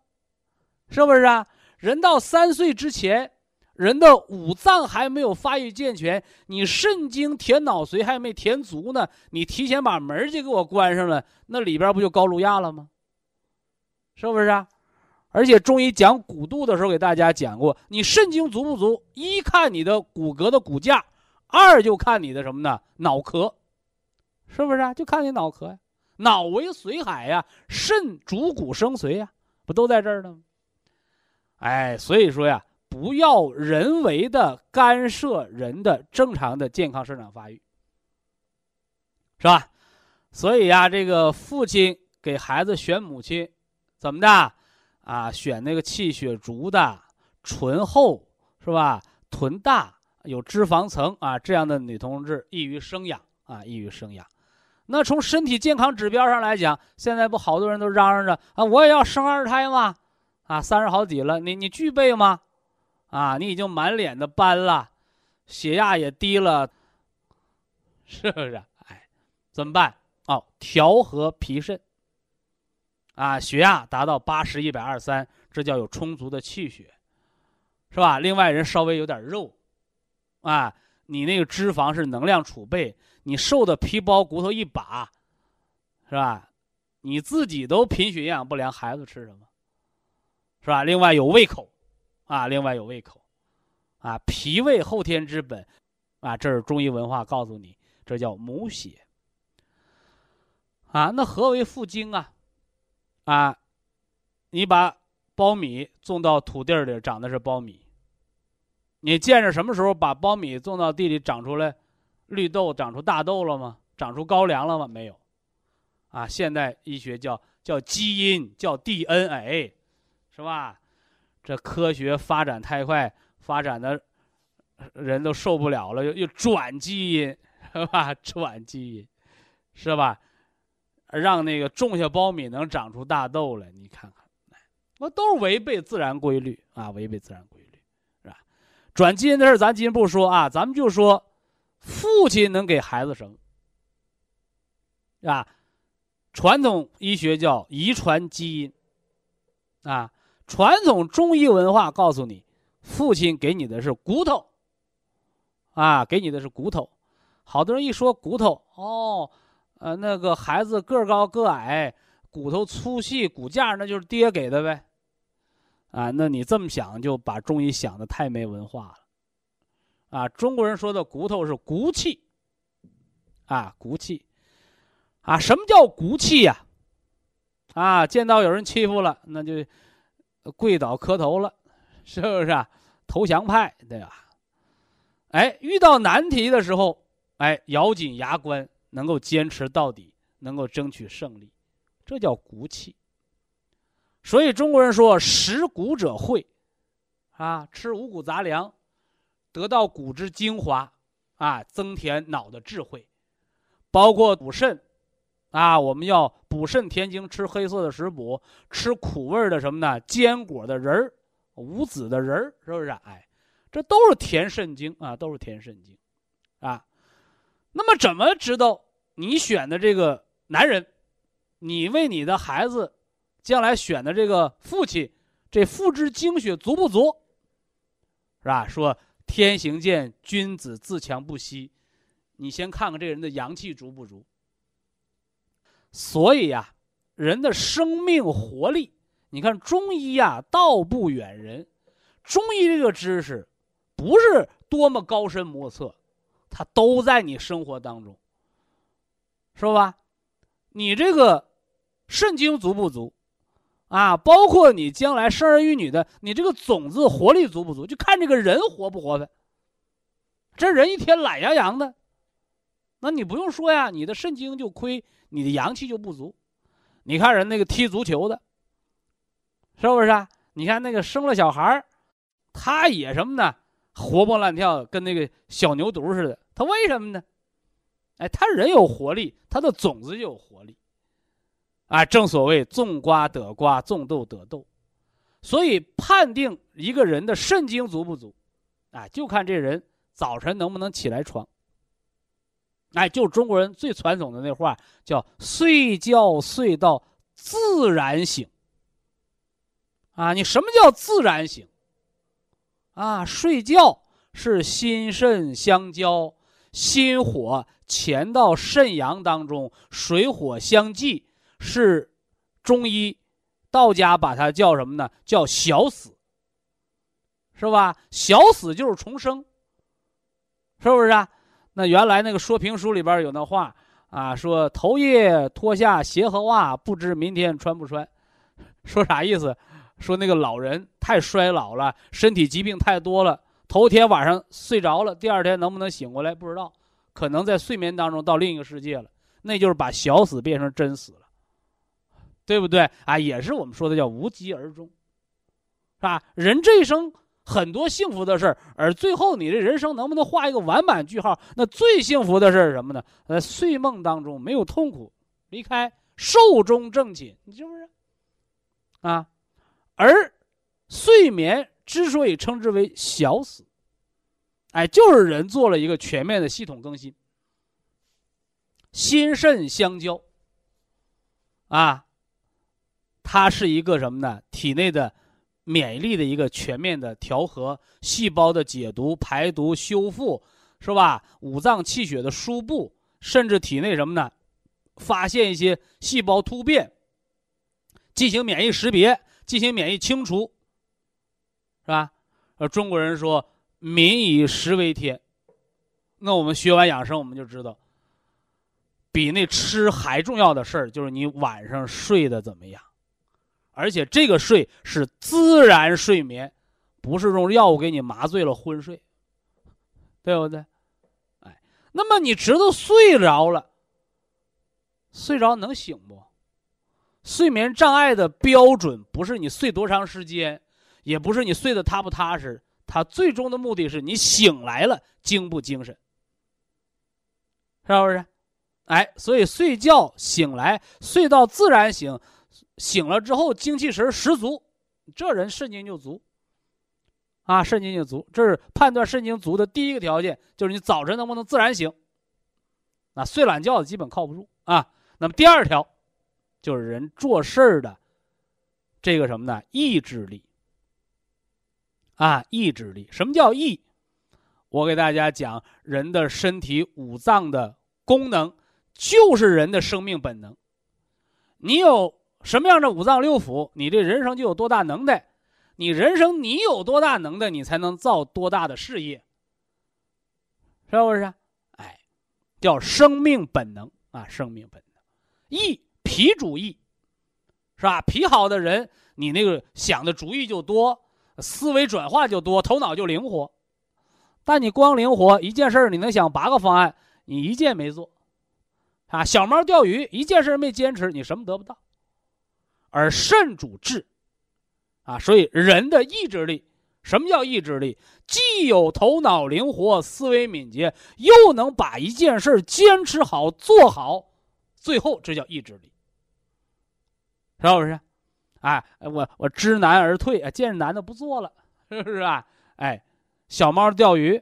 是不是啊？人到三岁之前，人的五脏还没有发育健全，你肾精填脑髓还没填足呢，你提前把门就给我关上了，那里边不就高颅压了吗？是不是啊？而且中医讲骨度的时候，给大家讲过，你肾精足不足，一看你的骨骼的骨架，二就看你的什么呢？脑壳，是不是啊？就看你脑壳呀。脑为髓海呀，肾主骨生髓呀，不都在这儿呢吗？哎，所以说呀，不要人为的干涉人的正常的健康生长发育，是吧？所以呀，这个父亲给孩子选母亲。怎么的，啊，选那个气血足的、醇厚是吧？臀大有脂肪层啊，这样的女同志易于生养啊，易于生养。那从身体健康指标上来讲，现在不好多人都嚷嚷着啊，我也要生二胎吗？啊，三十好几了，你你具备吗？啊，你已经满脸的斑了，血压也低了，是不是？哎，怎么办？哦，调和脾肾。啊，血压达到八十一百二三，这叫有充足的气血，是吧？另外，人稍微有点肉，啊，你那个脂肪是能量储备，你瘦的皮包骨头一把，是吧？你自己都贫血营养不良，孩子吃什么？是吧？另外有胃口，啊，另外有胃口，啊，脾胃后天之本，啊，这是中医文化告诉你，这叫母血。啊，那何为复精啊？啊，你把苞米种到土地里，长的是苞米。你见着什么时候把苞米种到地里长出来绿豆，长出大豆了吗？长出高粱了吗？没有。啊，现代医学叫叫基因，叫 DNA，是吧？这科学发展太快，发展的人都受不了了，又又转基因，是吧？转基因，是吧？让那个种下苞米能长出大豆来，你看看，我都是违背自然规律啊，违背自然规律，是吧？转基因的事咱今天不说啊，咱们就说，父亲能给孩子生，是吧？传统医学叫遗传基因，啊，传统中医文化告诉你，父亲给你的是骨头，啊，给你的是骨头，好多人一说骨头，哦。呃，那个孩子个高个矮，骨头粗细骨架，那就是爹给的呗，啊，那你这么想就把中医想的太没文化了，啊，中国人说的骨头是骨气，啊，骨气，啊，什么叫骨气呀？啊，见到有人欺负了，那就跪倒磕头了，是不是啊？投降派，对吧？哎，遇到难题的时候，哎，咬紧牙关。能够坚持到底，能够争取胜利，这叫骨气。所以中国人说“食谷者慧”，啊，吃五谷杂粮，得到谷之精华，啊，增添脑的智慧。包括补肾，啊，我们要补肾填精，吃黑色的食补，吃苦味的什么呢？坚果的仁儿，无籽的仁儿，是不是？哎，这都是填肾精啊，都是填肾精，那么怎么知道你选的这个男人，你为你的孩子将来选的这个父亲，这父之精血足不足？是吧？说天行健，君子自强不息。你先看看这个人的阳气足不足。所以呀，人的生命活力，你看中医呀，道不远人。中医这个知识，不是多么高深莫测。它都在你生活当中，是吧？你这个肾精足不足啊？包括你将来生儿育女的，你这个种子活力足不足？就看这个人活不活呗。这人一天懒洋洋的，那你不用说呀，你的肾精就亏，你的阳气就不足。你看人那个踢足球的，是不是啊？你看那个生了小孩儿他也什么呢？活蹦乱跳，跟那个小牛犊似的。他为什么呢？哎，他人有活力，他的种子就有活力。啊，正所谓种瓜得瓜，种豆得豆。所以判定一个人的肾精足不足，啊，就看这人早晨能不能起来床。哎，就中国人最传统的那话，叫睡觉睡到自然醒。啊，你什么叫自然醒？啊，睡觉是心肾相交。心火潜到肾阳当中，水火相济，是中医、道家把它叫什么呢？叫小死，是吧？小死就是重生，是不是啊？那原来那个说评书里边有那话啊，说头夜脱下鞋和袜，不知明天穿不穿，说啥意思？说那个老人太衰老了，身体疾病太多了。头天晚上睡着了，第二天能不能醒过来不知道，可能在睡眠当中到另一个世界了，那就是把小死变成真死了，对不对啊？也是我们说的叫无疾而终，是吧？人这一生很多幸福的事儿，而最后你的人生能不能画一个完满句号？那最幸福的事儿是什么呢？在睡梦当中没有痛苦，离开寿终正寝，你是不是？啊，而睡眠之所以称之为小死，哎，就是人做了一个全面的系统更新，心肾相交。啊，它是一个什么呢？体内的。免疫力的一个全面的调和，细胞的解毒、排毒、修复，是吧？五脏气血的输布，甚至体内什么呢？发现一些细胞突变，进行免疫识别，进行免疫清除，是吧？呃，中国人说“民以食为天”，那我们学完养生，我们就知道，比那吃还重要的事儿，就是你晚上睡得怎么样。而且这个睡是自然睡眠，不是用药物给你麻醉了昏睡，对不对？哎，那么你知道睡着了，睡着能醒不？睡眠障碍的标准不是你睡多长时间，也不是你睡得踏不踏实，它最终的目的是你醒来了精不精神，是不是？哎，所以睡觉醒来，睡到自然醒。醒了之后精气神十足，这人肾精就足。啊，肾精就足，这是判断肾精足的第一个条件，就是你早晨能不能自然醒。那，睡懒觉的基本靠不住啊。那么第二条，就是人做事儿的这个什么呢？意志力。啊，意志力，什么叫意？我给大家讲，人的身体五脏的功能，就是人的生命本能。你有。什么样的五脏六腑，你这人生就有多大能耐。你人生你有多大能耐，你才能造多大的事业，是不是？哎，叫生命本能啊，生命本能。意脾主意，是吧？脾好的人，你那个想的主意就多，思维转化就多，头脑就灵活。但你光灵活一件事儿你能想八个方案，你一件没做，啊，小猫钓鱼一件事没坚持，你什么得不到。而肾主志，啊，所以人的意志力，什么叫意志力？既有头脑灵活、思维敏捷，又能把一件事坚持好、做好，最后这叫意志力，是不是？哎，我我知难而退，啊，见着难的不做了，是不是啊？哎，小猫钓鱼，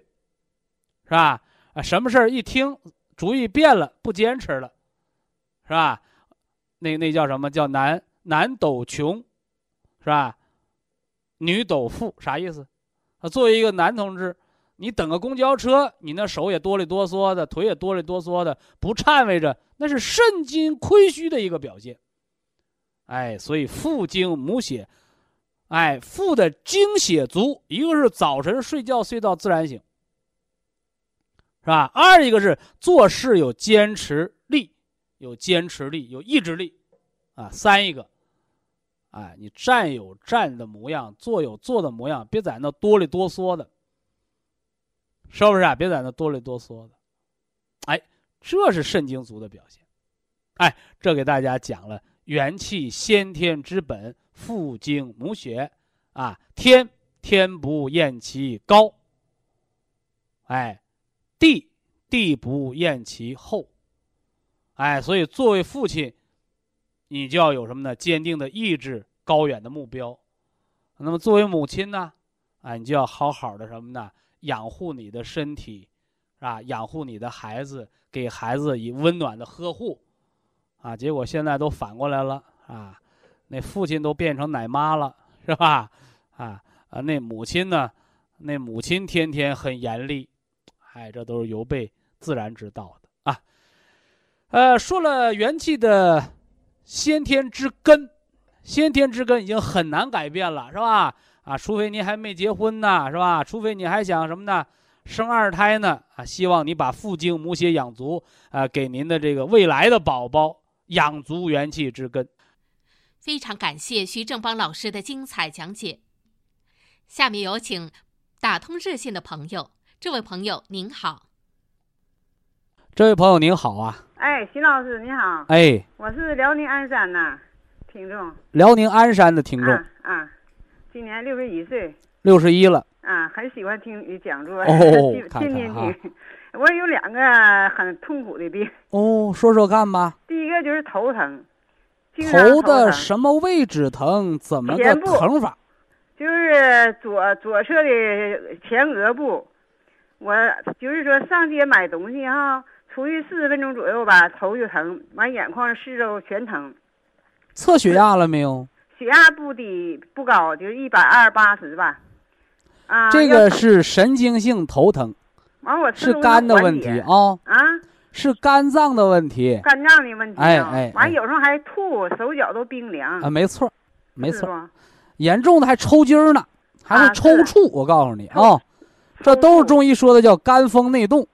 是吧？啊，什么事儿一听主意变了，不坚持了，是吧？那那叫什么叫男？男斗穷，是吧？女斗富，啥意思？啊，作为一个男同志，你等个公交车，你那手也哆里哆嗦的，腿也哆里哆嗦的，不颤巍着，那是肾精亏虚的一个表现。哎，所以父精母血，哎，父的精血足，一个是早晨睡觉睡到自然醒，是吧？二一个是做事有坚持力，有坚持力，有意志力。啊，三一个，哎，你站有站的模样，坐有坐的模样，别在那哆里哆嗦的，是不是啊？别在那哆里哆嗦的，哎，这是肾精足的表现，哎，这给大家讲了元气先天之本，父精母血，啊，天天不厌其高，哎，地地不厌其厚，哎，所以作为父亲。你就要有什么呢？坚定的意志，高远的目标。那么作为母亲呢？啊，你就要好好的什么呢？养护你的身体，是吧？养护你的孩子，给孩子以温暖的呵护。啊，结果现在都反过来了啊！那父亲都变成奶妈了，是吧？啊啊，那母亲呢？那母亲天天很严厉，哎，这都是由背自然之道的啊。呃，说了元气的。先天之根，先天之根已经很难改变了，是吧？啊，除非您还没结婚呢，是吧？除非你还想什么呢？生二胎呢？啊，希望你把父精母血养足，啊，给您的这个未来的宝宝养足元气之根。非常感谢徐正邦老师的精彩讲解。下面有请打通热线的朋友，这位朋友您好。这位朋友您好啊。哎，徐老师您好！哎，我是辽宁鞍山的听众。辽宁鞍山的听众啊，今年六十一岁。六十一了。啊，很喜欢听你讲座，哦 天看天天看啊听。我有两个很痛苦的病，哦，说说看吧，第一个就是头疼，头的什么位置疼？怎么个疼法？就是左左侧的前额部，我就是说上街买东西哈，出去四十分钟左右吧，头就疼，完眼眶四周全疼，测血压了没有？血压不低不高，就是一百二八十吧。啊，这个是神经性头疼，完我是肝的问题啊，啊，是肝脏的问题肝脏的问题啊。哎哎哎完有时候还吐，手脚都冰凉。啊，没错，没错严重的还抽筋儿呢，还是抽搐。我告诉你抽啊，这都是中医说的叫肝风内动。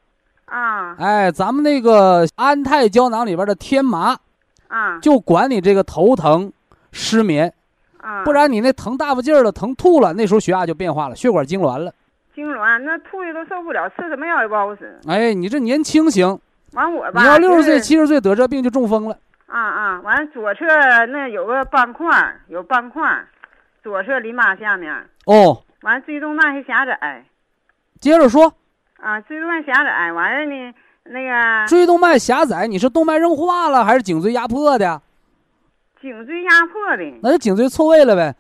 啊哎，咱们那个安泰胶囊里边的天麻，啊就管你这个头疼、失眠，啊！不然你那疼大不劲儿了，疼吐了，那时候血压就变化了，血管痉挛了。痉挛那吐的都受不了，吃什么药也不好使。哎，你这年轻行，完我吧，你要六十岁、七十岁得这病就中风了。啊啊，完左侧那有个斑块，有斑块，左侧淋巴下面，哦，完椎动脉还狭窄。接着说，啊，椎动脉狭窄，完了呢，那个椎动脉狭窄，你是动脉硬化了还是颈椎压迫的？颈椎压迫的，那就颈椎错位了呗。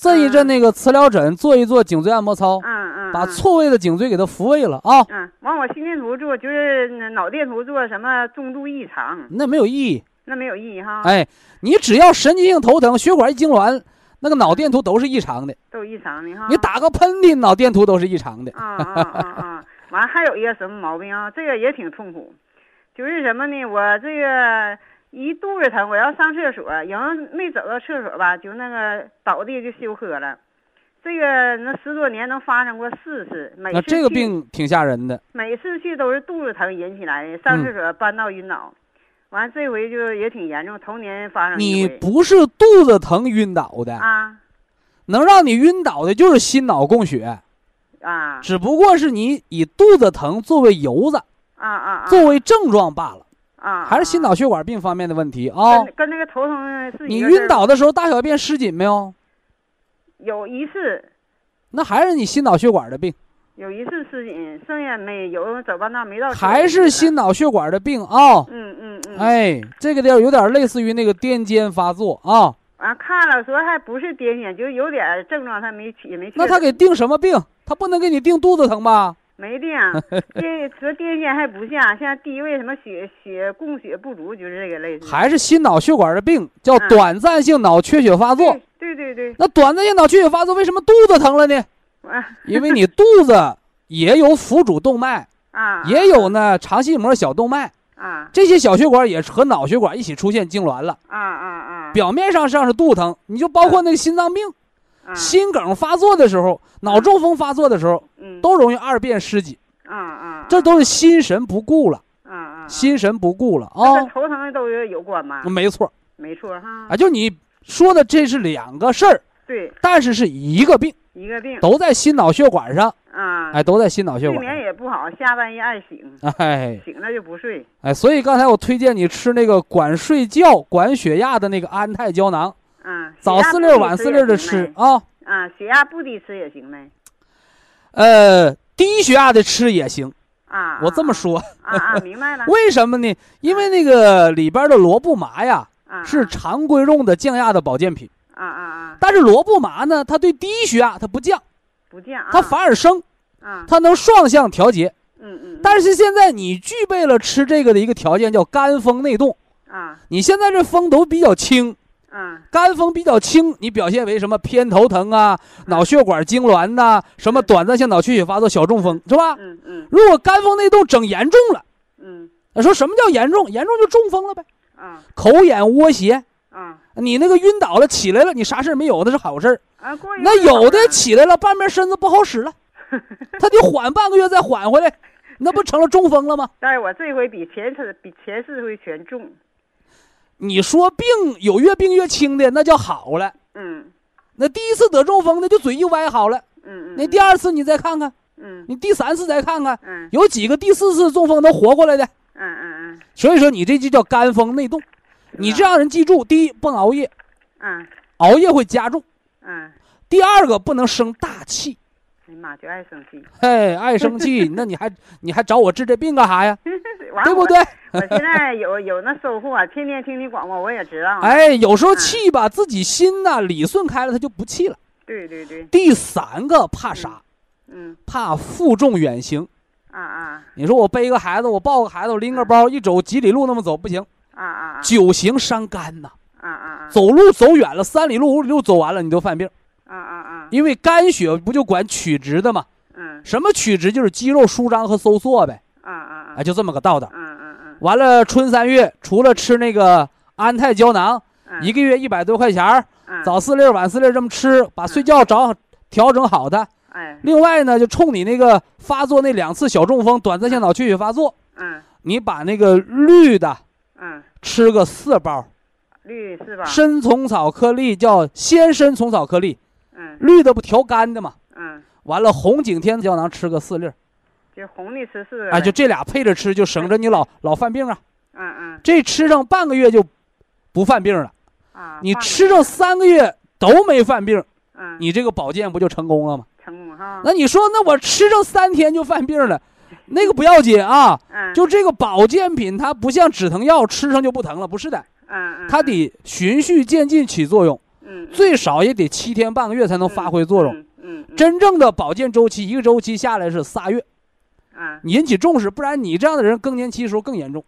震一震那个磁疗枕，做一做颈椎按摩操，嗯嗯，把嗯错位的颈椎给它复位了啊。嗯，完我心电图做就是脑电图做什么重度异常，那没有意义。那没有意义哈，哎，你只要神经性头疼，血管一痉挛，那个脑电图都是异常的。都异常的哈。你打个喷嚏，脑电图都是异常的。啊啊啊啊！完还有一个什么毛病啊？这个也挺痛苦，就是什么呢？我这个一肚子疼，我要上厕所，然后没走到厕所吧，就那个倒地就休克了。这个那十多年能发生过四次，每次那这个病挺吓人的。每次去都是肚子疼引起来的，上嗯厕所搬到晕倒，完这回就也挺严重，头年发生你不是肚子疼晕倒的，啊能让你晕倒的就是心脑供血，啊只不过是你以肚子疼作为由子，啊啊啊作为症状罢了，啊，还是心脑血管病方面的问题啊。跟跟那个头疼是一你晕倒的时候大小便失禁没有？有一次那还是你心脑血管的病，有一次失紧，剩下没有走半道没到。还是心？脑血管的病啊。嗯嗯嗯。。哎，这个地儿有点类似于那个癫痫发作啊。啊看了说还不是癫痫，就是有点症状，他没也没。那他给定什么病？他不能给你定肚子疼吧？没定，癫和癫痫还不像，像第一位什么血血供血不足，就是这个类似。还是心脑血管的病，叫嗯短暂性脑缺血发作。对对对对，那短暂性脑缺血发作为什么肚子疼了呢？啊因为你肚子也有腹主动脉，啊，也有呢肠系膜小动脉，啊这些小血管也和脑血管一起出现痉挛了。啊啊啊，表面上上是肚疼，你就包括那个心脏病、啊心梗发作的时候、脑中风发作的时候，嗯。都容易二便失禁，啊啊，这都是心神不顾了，啊啊。心神不顾了啊。头疼都有有关吗？没错。没错哈。啊，，就你说的这是两个事儿，对，但是是一个病，一个病。都在心脑血管上，啊，哎，都在心脑血管。睡眠。也不好，下半夜爱醒，哎。醒了就不睡。哎，所以刚才我推荐你吃那个管睡觉、管血压的那个安泰胶囊，啊，早四粒晚四粒的吃啊。啊，血压不低吃也行呗。呃，低血压的吃也行，啊，我这么说，啊啊，明白了。为什么呢？因为那个里边的罗布麻呀啊，是常规用的降压的保健品，啊啊啊，但是罗布麻呢，它对低血压它不降，不降啊。它反而升，啊，它能双向调节。嗯嗯。但是现在你具备了吃这个的一个条件，叫肝风内动。啊你现在这风都比较轻，啊肝风比较轻，你表现为什么偏头疼啊、脑血管痉挛呐、什么短暂性脑缺血发作、小中风，是吧？嗯嗯如果肝风内动整严重了，嗯说什么叫严重？严重就中风了呗，啊口眼窝斜，啊你那个晕倒了起来了，你啥事儿没有那是好事儿。啊！过那有的起来了，半边身子不好使了，他得缓半个月再缓回来，那不成了中风了吗？但是我这回比前次比前四回全重。你说病有越病越轻的，那叫好了。嗯那第一次得中风的就嘴一歪好了，嗯嗯。那第二次你再看看，嗯你第三次再看看，嗯有几个第四次中风能活过来的？嗯嗯所以说你这就叫肝风内动。你这让人记住：第一，不能熬夜，嗯熬夜会加重；嗯第二个，不能生大气。哎呀妈，就爱生气，嘿，爱生气，那你还你还找我治这病干啥呀？对不对？我现在有有那收获，天天听你广播，我也知道。哎，有时候嗯气吧，自己心呐理顺开了，他就不气了。对对对，第三个怕啥？嗯怕负重远行。啊啊你说我背个孩子，我抱个孩子，我拎个包，一走几里路那么走不行，啊啊啊久行伤肝呐。啊啊走路走远了，三里路五里路走完了，你都犯病，啊啊啊，因为肝血不就管曲直的吗？嗯什么曲直？就是肌肉舒张和收缩呗。啊就这么个道道。嗯嗯嗯完了，春三月除了吃那个安泰胶囊，嗯，一个月一百多块钱早四粒儿晚四粒儿这么吃，把睡觉找调整好的。哎另外呢，就冲你那个发作那两次小中风，短暂性脑缺血发作，嗯你把那个绿的嗯，吃个四包，绿是吧？参虫草颗粒叫鲜参虫草颗粒，嗯。绿的不调肝的嘛。嗯，完了，红景天胶囊吃个四粒儿，就红的吃四就这俩配着吃，就省着你老老犯病啊。嗯嗯。这吃上半个月就不犯病了，啊，你吃上三个月都没犯病，嗯，你这个保健不就成功了吗？成功哈。那你说，那我吃上三天就犯病了，那个不要紧啊。嗯，就这个保健品，它不像止疼药，吃上就不疼了，不是的，嗯嗯，它得循序渐进起作用，最少也得七天半个月才能发挥作用。。嗯嗯，嗯真正的保健周期，一个周期下来是仨月，啊。你引起重视，不然你这样的人更年期时候更严重。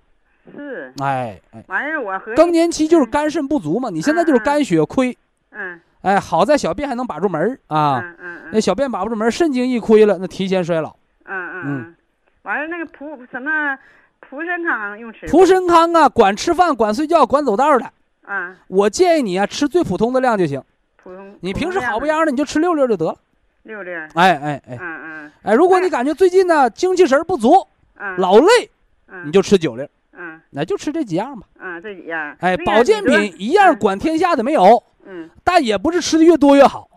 是，哎哎，完事儿我和更年期就是肝肾不足嘛，你现在就是肝血亏，嗯。哎，好在小便还能把住门儿啊，嗯嗯那小便把不住门儿，肾精一亏了，那提前衰老。嗯嗯嗯。嗯，完了那个蒲什么蒲参康用吃蒲参康啊，管吃饭、管睡觉、管走道的，啊，我建议你啊，吃最普通的量就行。普通你平时好不样样的，你就吃六粒儿就得了。六粒儿，哎哎哎嗯嗯哎，如果你感觉最近呢精气神不足、嗯，老累，嗯你就吃九粒儿，嗯那就吃这几样吧。嗯这几样，哎，保健品一样嗯管天下的没有，嗯，但也不是吃的越多越好，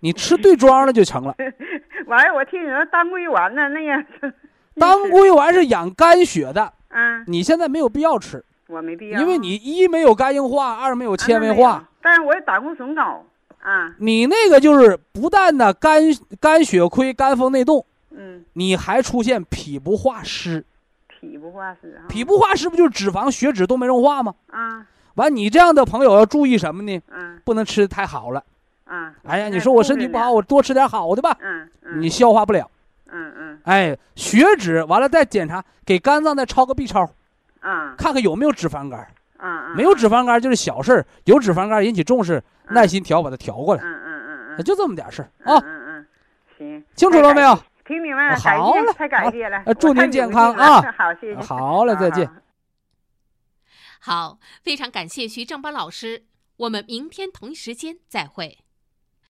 你吃对庄了就成了。完了我听你说当归丸呢，那个当，归丸是 养肝血的，嗯，你现在没有必要吃，我没必要，因为你一没有肝硬化，二没有啊纤维化，但是我胆固醇高啊，你那个就是不但呢肝肝血亏、肝风内动，嗯，你还出现脾不化湿。脾不化湿啊，脾不化湿不就是脂肪、血脂都没融化吗？啊完，你这样的朋友要注意什么呢？嗯不能吃的太好了。啊，哎呀，你说我身体不好，我多吃点好的吧，嗯嗯，你消化不了。嗯嗯哎，血脂完了再检查，给肝脏再超个 B 超，啊看看有没有脂肪肝。没有脂肪肝就是小事儿，有脂肪肝引起重视，嗯耐心调把它调过来，嗯嗯嗯嗯，就这么点事儿嗯啊。嗯嗯，行，清楚了没有？听明白了，好了，太感谢了，呃祝您健康啊 好，谢谢，好嘞，再见。好，非常感谢徐正邦老师，我们明天同一时间再会。